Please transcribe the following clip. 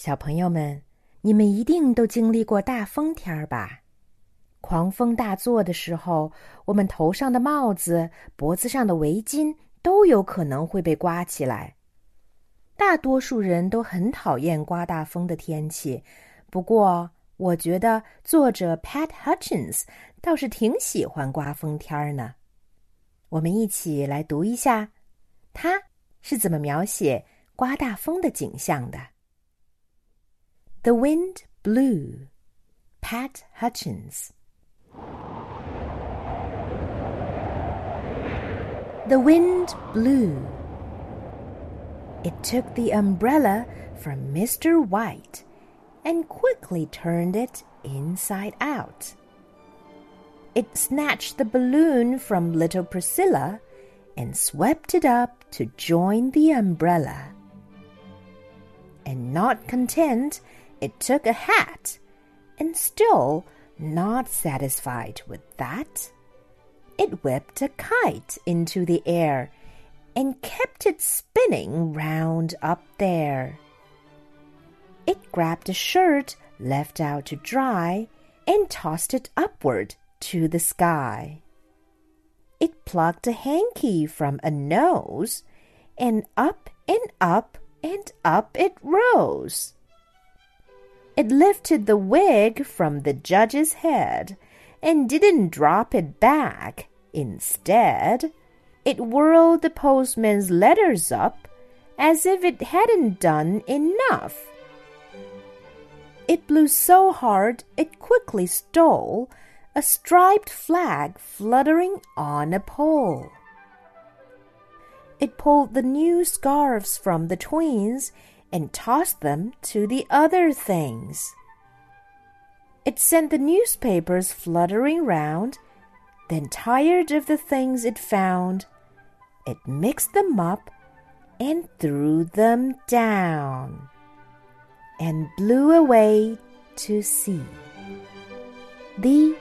小朋友们，你们一定都经历过大风天儿吧？狂风大作的时候，我们头上的帽子、脖子上的围巾都有可能会被刮起来。大多数人都很讨厌刮大风的天气，不过我觉得作者 Pat Hutchins 倒是挺喜欢刮风天儿呢。我们一起来读一下，他是怎么描写刮大风的景象的。The wind blew. Pat Hutchins. The wind blew. It took the umbrella from Mr. White and quickly turned it inside out. It snatched the balloon from little Priscilla and swept it up to join the umbrella. And not content, it took a hat, and still not satisfied with that, it whipped a kite into the air and kept it spinning round up there. It grabbed a shirt left out to dry and tossed it upward to the sky. It plucked a hanky from a nose, and up and up and up it rose. It lifted the wig from the judge's head and didn't drop it back. Instead, it whirled the postman's letters up as if it hadn't done enough. It blew so hard it quickly stole a striped flag fluttering on a pole. It pulled the new scarves from the twins and tossed them to the other things. It sent the newspapers fluttering round, then, tired of the things it found, it mixed them up and threw them down and blew away to sea. The